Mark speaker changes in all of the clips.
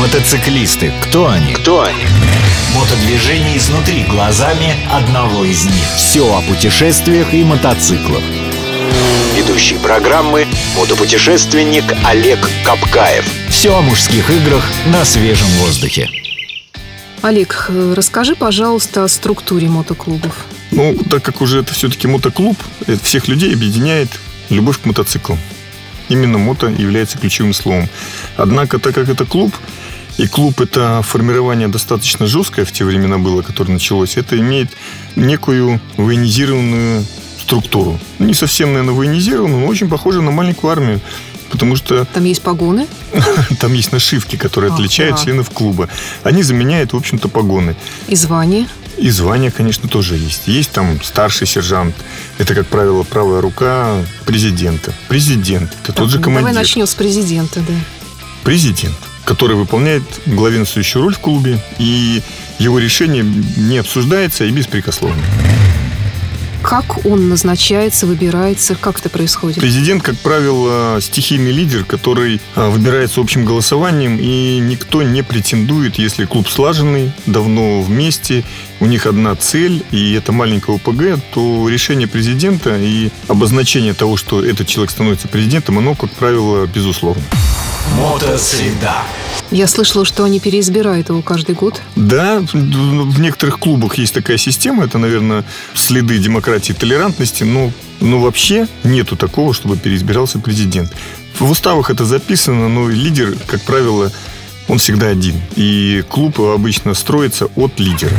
Speaker 1: Мотоциклисты. Кто они?
Speaker 2: Кто они?
Speaker 1: Мотодвижение изнутри глазами одного из них. Все о путешествиях и мотоциклах.
Speaker 2: Ведущий программы мотопутешественник Олег Капкаев.
Speaker 1: Все о мужских играх на свежем воздухе.
Speaker 3: Олег, э, расскажи, пожалуйста, о структуре мотоклубов.
Speaker 4: Ну, так как уже это все-таки мотоклуб, это всех людей объединяет любовь к мотоциклам. Именно мото является ключевым словом. Однако, так как это клуб, и клуб это формирование достаточно жесткое в те времена было, которое началось, это имеет некую военизированную структуру. Не совсем, наверное, военизированную, но очень похоже на маленькую армию. Потому что
Speaker 3: Там есть погоны?
Speaker 4: там есть нашивки, которые отличают
Speaker 3: да.
Speaker 4: членов клуба. Они заменяют, в общем-то, погоны.
Speaker 3: И звания?
Speaker 4: И звания, конечно, тоже есть. Есть там старший сержант. Это, как правило, правая рука президента. Президент. Это тот же
Speaker 3: Ну,
Speaker 4: командир.
Speaker 3: Давай начнем с президента, да.
Speaker 4: Президент, который выполняет главенствующую роль в клубе. И его решение не обсуждается и беспрекословно.
Speaker 3: Как он назначается, выбирается, как это происходит?
Speaker 4: Президент, как правило, стихийный лидер, который а, выбирается общим голосованием, и никто не претендует, если клуб слаженный, давно вместе, у них одна цель, и это маленькая ОПГ, то решение президента и обозначение того, что этот человек становится президентом, оно, как правило, безусловно.
Speaker 1: Мотосреда.
Speaker 3: Я слышала, что они переизбирают его каждый год.
Speaker 4: Да, в некоторых клубах есть такая система, это, наверное, следы демократии и толерантности, но, но вообще нету такого, чтобы переизбирался президент. В уставах это записано, но лидер, как правило, он всегда один. И клуб обычно строится от лидера.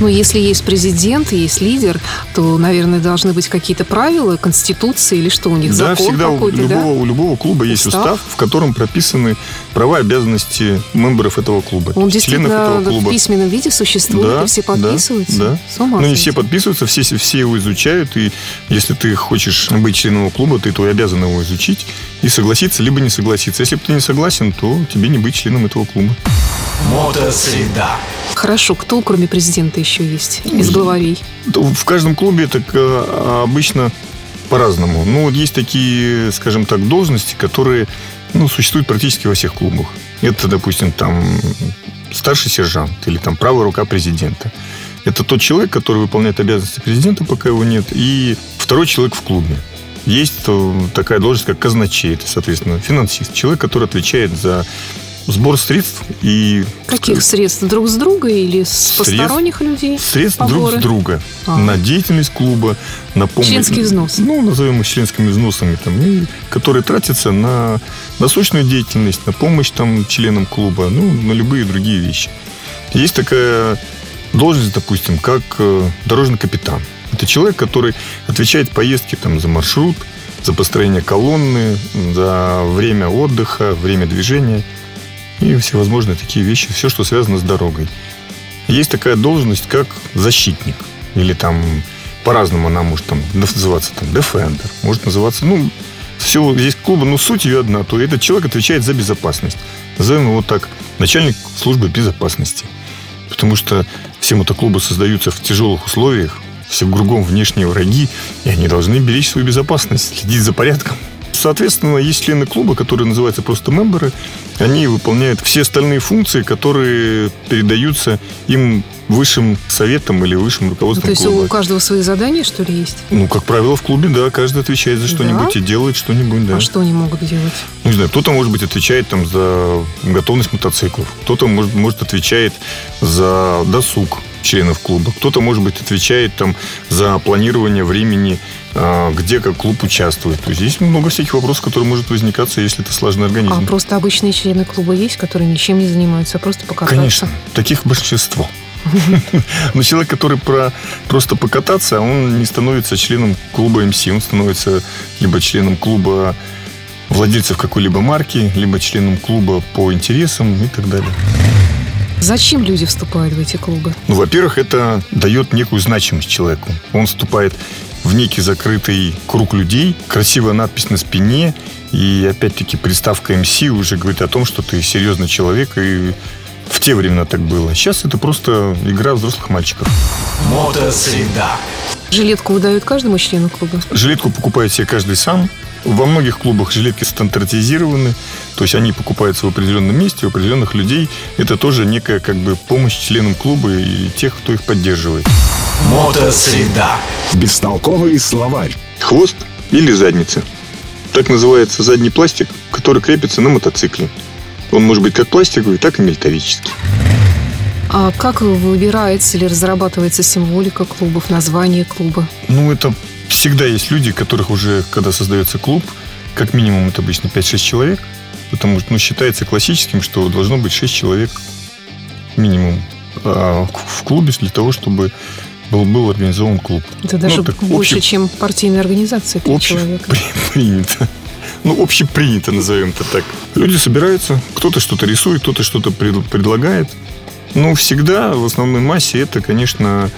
Speaker 3: Но если есть президент, есть лидер, то, наверное, должны быть какие-то правила, конституции или что у них,
Speaker 4: Да,
Speaker 3: закон
Speaker 4: всегда у любого,
Speaker 3: да?
Speaker 4: у любого клуба есть
Speaker 3: Устав.
Speaker 4: устав, в котором прописаны права и обязанности мемберов этого клуба.
Speaker 3: Он
Speaker 4: членов
Speaker 3: действительно
Speaker 4: этого
Speaker 3: в
Speaker 4: клуба.
Speaker 3: письменном виде существует,
Speaker 4: Да,
Speaker 3: и все
Speaker 4: да,
Speaker 3: подписываются?
Speaker 4: Да.
Speaker 3: С ума
Speaker 4: Ну, не все подписываются, все, все его изучают. И если ты хочешь быть членом клуба, ты то обязан его изучить и согласиться, либо не согласиться. Если бы ты не согласен, то тебе не быть членом этого клуба.
Speaker 1: Мотосреда.
Speaker 3: Хорошо, кто кроме президента еще есть из главарей?
Speaker 4: В каждом клубе так э, обычно по-разному. Ну, вот есть такие, скажем так, должности, которые ну, существуют практически во всех клубах. Это, допустим, там старший сержант или там правая рука президента. Это тот человек, который выполняет обязанности президента, пока его нет, и второй человек в клубе. Есть э, такая должность, как казначей, это, соответственно, финансист. Человек, который отвечает за сбор средств и
Speaker 3: Каких средств? Друг с друга или с
Speaker 4: Средств-
Speaker 3: посторонних людей?
Speaker 4: средств друг
Speaker 3: Поборы?
Speaker 4: с друга
Speaker 3: А.
Speaker 4: на деятельность клуба, на помощь...
Speaker 3: Членский взнос.
Speaker 4: Ну, назовем их членскими взносами, там, и, которые тратятся на насущную деятельность, на помощь там, членам клуба, ну, на любые другие вещи. Есть такая должность, допустим, как э, дорожный капитан. Это человек, который отвечает в поездке там, за маршрут, за построение колонны, за время отдыха, время движения и всевозможные такие вещи, все, что связано с дорогой. Есть такая должность, как защитник. Или там по-разному она может там называться там defender, может называться, ну, все здесь клуба, но суть ее одна, то этот человек отвечает за безопасность. Назовем его так, начальник службы безопасности. Потому что все мотоклубы создаются в тяжелых условиях, все кругом внешние враги, и они должны беречь свою безопасность, следить за порядком. Соответственно, есть члены клуба, которые называются просто мемберы. Они выполняют все остальные функции, которые передаются им высшим советом или высшим
Speaker 3: Ну,
Speaker 4: руководством
Speaker 3: то есть
Speaker 4: клуба.
Speaker 3: у каждого свои задания, что ли, есть?
Speaker 4: Ну, как правило, в клубе, да, каждый отвечает за
Speaker 3: Да?
Speaker 4: что-нибудь и делает что-нибудь, да.
Speaker 3: А что они могут делать?
Speaker 4: Ну, не знаю, кто-то, может быть, отвечает там за готовность мотоциклов, кто-то, может, может, отвечает за досуг членов клуба, кто-то, может быть, отвечает там за планирование времени, где как клуб участвует. То есть здесь много всяких вопросов, которые может возникаться, если это сложный
Speaker 3: А
Speaker 4: организм.
Speaker 3: просто обычные члены клуба есть, которые ничем не занимаются, а просто покататься?
Speaker 4: Конечно, таких большинство. Но человек, который про, просто покататься, он не становится членом клуба МС, он становится либо членом клуба владельцев какой-либо марки, либо членом клуба по интересам и так далее.
Speaker 3: Зачем люди вступают в эти клубы?
Speaker 4: Ну, во-первых, это дает некую значимость человеку. Он вступает в некий закрытый круг людей, красивая надпись на спине, и опять-таки приставка МС уже говорит о том, что ты серьезный человек, и в те времена так было. Сейчас это просто игра взрослых мальчиков.
Speaker 1: Мотосреда.
Speaker 3: Жилетку выдают каждому члену клуба?
Speaker 4: Жилетку покупает себе каждый сам. Во многих клубах жилетки стандартизированы. То есть они покупаются в определенном месте, у определенных людей. Это тоже некая как бы помощь членам клуба и тех, кто их поддерживает.
Speaker 1: Мотосреда. Бестолковый словарь.
Speaker 4: Хвост или задница. Так называется задний пластик, который крепится на мотоцикле. Он может быть как пластиковый, так и металлический.
Speaker 3: А как выбирается или разрабатывается символика клубов, название клуба?
Speaker 4: Ну, это всегда есть люди, которых уже, когда создается клуб, как минимум это обычно 5-6 человек, потому что ну, считается классическим, что должно быть 6 человек минимум а, в клубе для того, чтобы был, был организован клуб.
Speaker 3: Это даже
Speaker 4: ну, так
Speaker 3: больше,
Speaker 4: общий-
Speaker 3: чем партийная организация.
Speaker 4: Общепринято. Ну, общепринято, назовем это так. Люди собираются, кто-то что-то рисует, кто-то что-то пред- предлагает. Ну, всегда в основной массе это, конечно,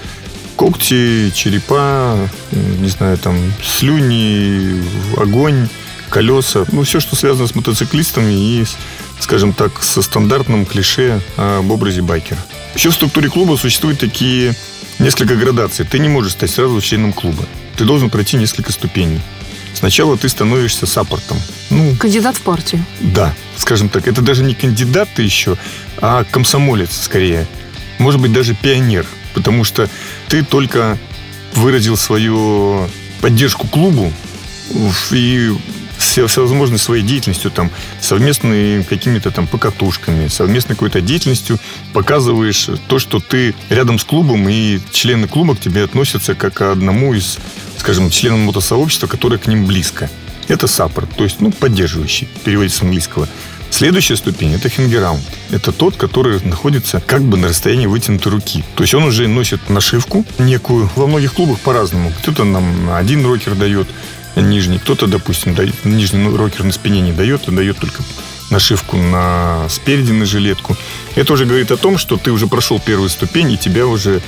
Speaker 4: когти, черепа, не знаю, там, слюни, огонь, колеса. Ну, все, что связано с мотоциклистами и, скажем так, со стандартным клише об образе байкера. Еще в структуре клуба существуют такие несколько градаций. Ты не можешь стать сразу членом клуба. Ты должен пройти несколько ступеней. Сначала ты становишься саппортом. Ну,
Speaker 3: Кандидат в партию.
Speaker 4: да, скажем так, это даже не кандидат ты еще, а комсомолец скорее. Может быть, даже пионер. Потому что ты только выразил свою поддержку клубу и все- всевозможной своей деятельностью, там, совместными какими-то там покатушками, совместной какой-то деятельностью показываешь то, что ты рядом с клубом, и члены клуба к тебе относятся как к одному из, скажем, членов мотосообщества, которое к ним близко. Это саппорт, то есть, ну, поддерживающий, переводится с английского. Следующая ступень – это хингераунд. Это тот, который находится как бы на расстоянии вытянутой руки. То есть он уже носит нашивку некую. Во многих клубах по-разному. Кто-то нам один рокер дает нижний, кто-то, допустим, дает, нижний ну, рокер на спине не дает, а дает только нашивку на спереди на жилетку. Это уже говорит о том, что ты уже прошел первую ступень, и тебя уже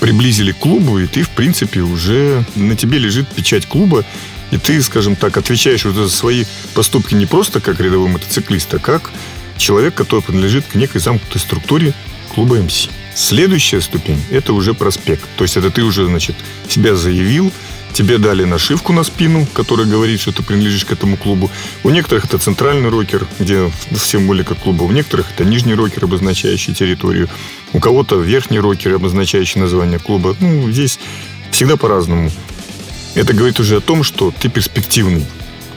Speaker 4: приблизили к клубу, и ты, в принципе, уже на тебе лежит печать клуба, и ты, скажем так, отвечаешь уже за свои поступки не просто как рядовой мотоциклист, а как человек, который принадлежит к некой замкнутой структуре клуба МС. Следующая ступень – это уже проспект. То есть это ты уже, значит, себя заявил, тебе дали нашивку на спину, которая говорит, что ты принадлежишь к этому клубу. У некоторых это центральный рокер, где символика клуба. У некоторых это нижний рокер, обозначающий территорию. У кого-то верхний рокер, обозначающий название клуба. Ну, здесь всегда по-разному. Это говорит уже о том, что ты перспективный.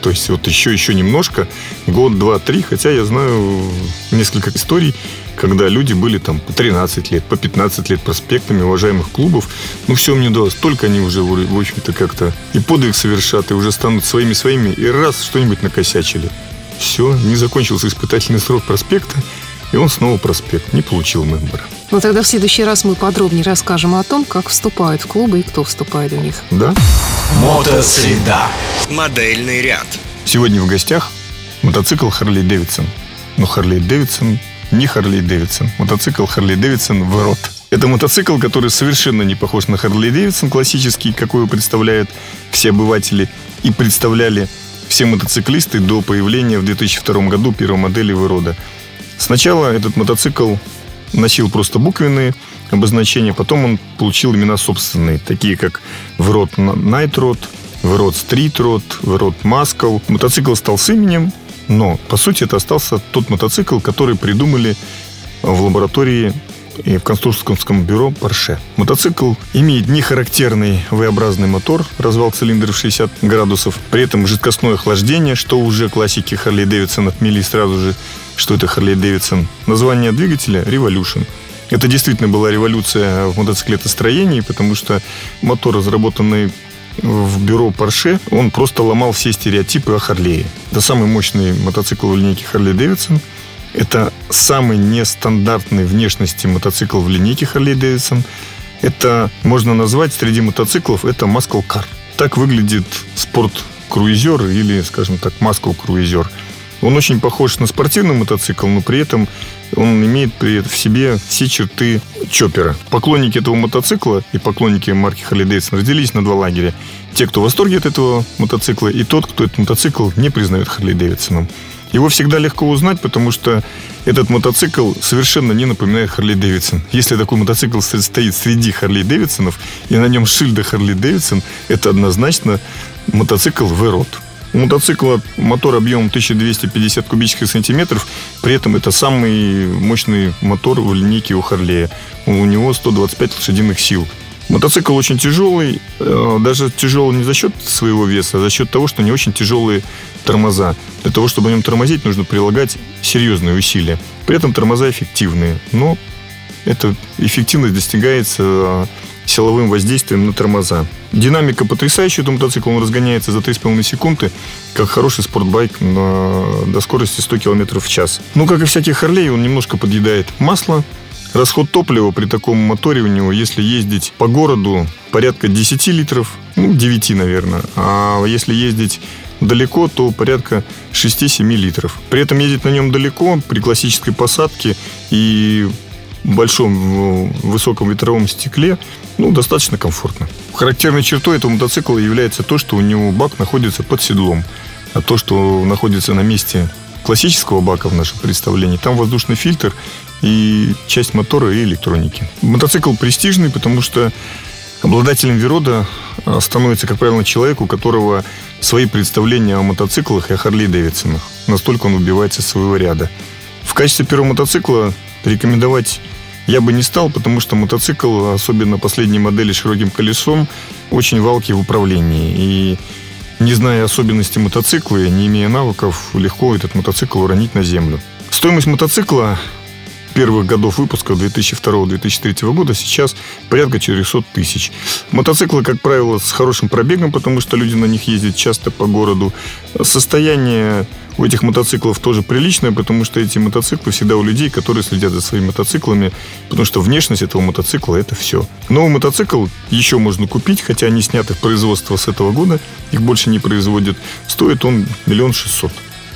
Speaker 4: То есть вот еще, еще немножко, год, два, три, хотя я знаю несколько историй, когда люди были там по 13 лет, по 15 лет проспектами уважаемых клубов. Ну, все мне удалось. Только они уже, в общем-то, как-то и подвиг совершат, и уже станут своими-своими, и раз что-нибудь накосячили. Все, не закончился испытательный срок проспекта, и он снова проспект. Не получил мембера.
Speaker 3: Ну тогда в следующий раз мы подробнее расскажем о том, как вступают в клубы и кто вступает в них.
Speaker 4: Да?
Speaker 1: Мотосреда.
Speaker 2: Модельный ряд.
Speaker 4: Сегодня в гостях мотоцикл Харли Дэвидсон. Но Харли Дэвидсон не Харли Дэвидсон. Мотоцикл Харли Дэвидсон Ворот. Это мотоцикл, который совершенно не похож на Харли Дэвидсон классический, какой представляют все обыватели и представляли все мотоциклисты до появления в 2002 году первой модели Вырода. Сначала этот мотоцикл носил просто буквенные обозначения, потом он получил имена собственные, такие как Врод Найтрод, Врод Стритрод, Врод Маскал. Мотоцикл стал с именем, но, по сути, это остался тот мотоцикл, который придумали в лаборатории и в конструкторском бюро Porsche. Мотоцикл имеет нехарактерный V-образный мотор, развал цилиндров 60 градусов, при этом жидкостное охлаждение, что уже классики Харли Дэвидсон отмели сразу же, что это Харли Дэвидсон. Название двигателя Revolution. Это действительно была революция в мотоциклетостроении, потому что мотор, разработанный в бюро Porsche, он просто ломал все стереотипы о Харлее. Это самый мощный мотоцикл в линейке Харли Дэвидсон. Это самый нестандартный внешности мотоцикл в линейке Харли Дэвидсон. Это можно назвать среди мотоциклов это Muscle Car. Так выглядит спорт-круизер или, скажем так, Muscle круизер. Он очень похож на спортивный мотоцикл, но при этом он имеет в себе все черты чоппера. Поклонники этого мотоцикла и поклонники марки Harley Davidson разделились на два лагеря. Те, кто в восторге от этого мотоцикла, и тот, кто этот мотоцикл не признает Харли Дэвидсоном. Его всегда легко узнать, потому что этот мотоцикл совершенно не напоминает Харли Дэвидсон. Если такой мотоцикл стоит среди Харли Дэвидсонов, и на нем шильда Харли Дэвидсон, это однозначно мотоцикл V-Rod. У мотоцикла мотор объемом 1250 кубических сантиметров, при этом это самый мощный мотор в линейке у Харлея. У него 125 лошадиных сил. Мотоцикл очень тяжелый, э, даже тяжелый не за счет своего веса, а за счет того, что не очень тяжелые тормоза. Для того, чтобы на нем тормозить, нужно прилагать серьезные усилия. При этом тормоза эффективные, но эта эффективность достигается силовым воздействием на тормоза. Динамика потрясающая у мотоцикла, он разгоняется за 3,5 секунды, как хороший спортбайк на, до скорости 100 км в час. Ну, как и всякий Харлей, он немножко подъедает масло, Расход топлива при таком моторе у него, если ездить по городу, порядка 10 литров, ну, 9, наверное. А если ездить далеко, то порядка 6-7 литров. При этом ездить на нем далеко, при классической посадке и большом высоком ветровом стекле, ну, достаточно комфортно. Характерной чертой этого мотоцикла является то, что у него бак находится под седлом. А то, что находится на месте классического бака в нашем представлении, там воздушный фильтр и часть мотора и электроники. Мотоцикл престижный, потому что обладателем Верода а, становится, как правило, человек, у которого свои представления о мотоциклах и о Харли Дэвидсонах. Настолько он убивается своего ряда. В качестве первого мотоцикла рекомендовать я бы не стал, потому что мотоцикл, особенно последней модели с широким колесом, очень валкий в управлении. И не зная особенностей мотоцикла, не имея навыков, легко этот мотоцикл уронить на землю. Стоимость мотоцикла первых годов выпуска 2002-2003 года сейчас порядка 400 тысяч. Мотоциклы, как правило, с хорошим пробегом, потому что люди на них ездят часто по городу. Состояние у этих мотоциклов тоже приличное, потому что эти мотоциклы всегда у людей, которые следят за своими мотоциклами, потому что внешность этого мотоцикла – это все. Новый мотоцикл еще можно купить, хотя они сняты в производство с этого года, их больше не производят. Стоит он миллион шестьсот.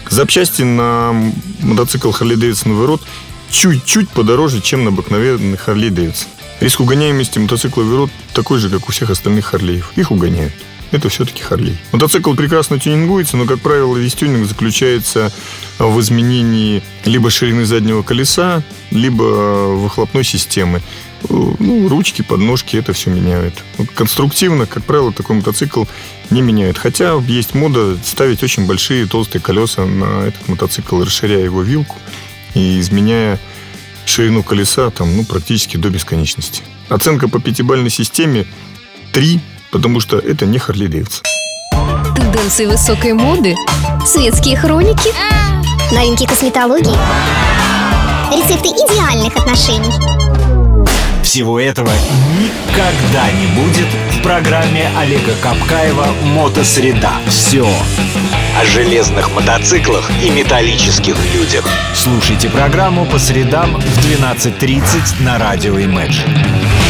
Speaker 4: Запчасти на мотоцикл Harley Davidson Everot чуть-чуть подороже, чем на обыкновенный Харли Дэвидсон. Риск угоняемости мотоцикла Верот такой же, как у всех остальных Харлеев. Их угоняют. Это все-таки Харлей. Мотоцикл прекрасно тюнингуется, но, как правило, весь тюнинг заключается в изменении либо ширины заднего колеса, либо выхлопной системы. Ну, ручки, подножки, это все меняют. конструктивно, как правило, такой мотоцикл не меняют. Хотя есть мода ставить очень большие толстые колеса на этот мотоцикл, расширяя его вилку и изменяя ширину колеса там, ну, практически до бесконечности. Оценка по пятибалльной системе 3, потому что это не Харли Дэвидсон.
Speaker 5: Тенденции высокой моды, светские хроники,
Speaker 6: новинки косметологии, рецепты идеальных отношений.
Speaker 1: Всего этого никогда не будет в программе Олега Капкаева «Мотосреда». Все
Speaker 2: о железных мотоциклах и металлических людях.
Speaker 1: Слушайте программу по средам в 12.30 на радио Imagine.